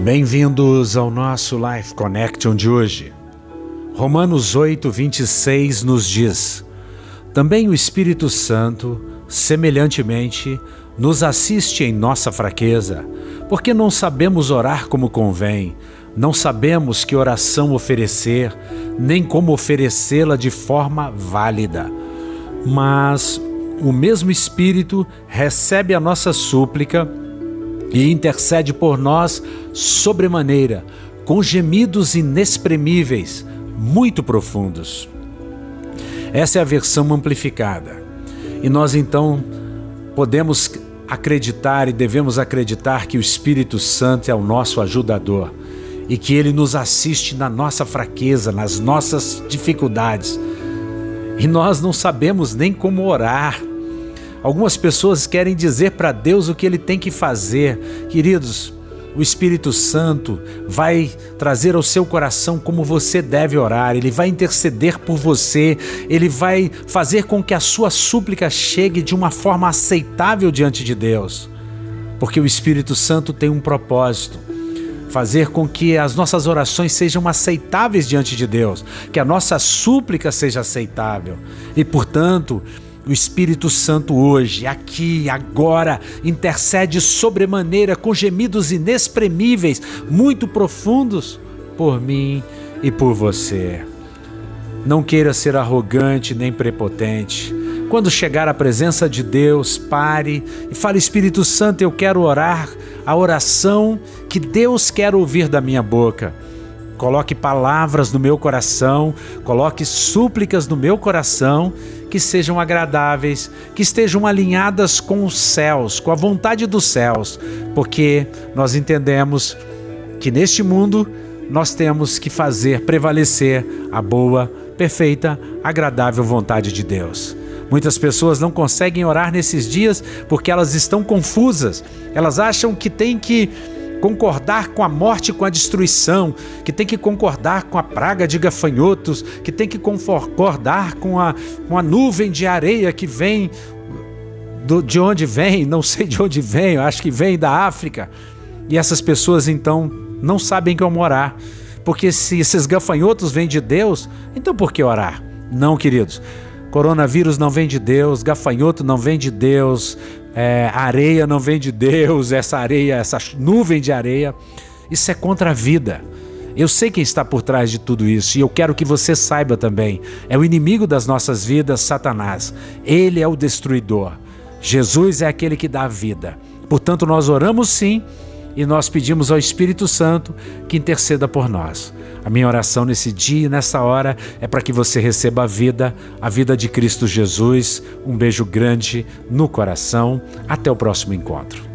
Bem-vindos ao nosso Life Connection de hoje. Romanos 8, 26 nos diz: Também o Espírito Santo, semelhantemente, nos assiste em nossa fraqueza, porque não sabemos orar como convém, não sabemos que oração oferecer, nem como oferecê-la de forma válida. Mas o mesmo Espírito recebe a nossa súplica e intercede por nós sobremaneira, com gemidos inexprimíveis, muito profundos. Essa é a versão amplificada. E nós então podemos acreditar e devemos acreditar que o Espírito Santo é o nosso ajudador e que ele nos assiste na nossa fraqueza, nas nossas dificuldades. E nós não sabemos nem como orar, Algumas pessoas querem dizer para Deus o que ele tem que fazer. Queridos, o Espírito Santo vai trazer ao seu coração como você deve orar, ele vai interceder por você, ele vai fazer com que a sua súplica chegue de uma forma aceitável diante de Deus. Porque o Espírito Santo tem um propósito fazer com que as nossas orações sejam aceitáveis diante de Deus, que a nossa súplica seja aceitável. E, portanto, o Espírito Santo hoje, aqui, agora, intercede sobremaneira com gemidos inexprimíveis, muito profundos, por mim e por você. Não queira ser arrogante nem prepotente. Quando chegar à presença de Deus, pare e fale: Espírito Santo, eu quero orar a oração que Deus quer ouvir da minha boca. Coloque palavras no meu coração, coloque súplicas no meu coração que sejam agradáveis, que estejam alinhadas com os céus, com a vontade dos céus, porque nós entendemos que neste mundo nós temos que fazer prevalecer a boa, perfeita, agradável vontade de Deus. Muitas pessoas não conseguem orar nesses dias porque elas estão confusas. Elas acham que tem que concordar com a morte, com a destruição, que tem que concordar com a praga de gafanhotos, que tem que concordar com a, com a nuvem de areia que vem do, de onde vem, não sei de onde vem, acho que vem da África. E essas pessoas então não sabem como orar. Porque se esses gafanhotos vêm de Deus, então por que orar? Não, queridos. Coronavírus não vem de Deus, gafanhoto não vem de Deus, é, areia não vem de Deus, essa areia, essa nuvem de areia. Isso é contra a vida. Eu sei quem está por trás de tudo isso e eu quero que você saiba também. É o inimigo das nossas vidas, Satanás. Ele é o destruidor. Jesus é aquele que dá a vida. Portanto, nós oramos sim e nós pedimos ao Espírito Santo que interceda por nós. A minha oração nesse dia e nessa hora é para que você receba a vida, a vida de Cristo Jesus. Um beijo grande no coração. Até o próximo encontro.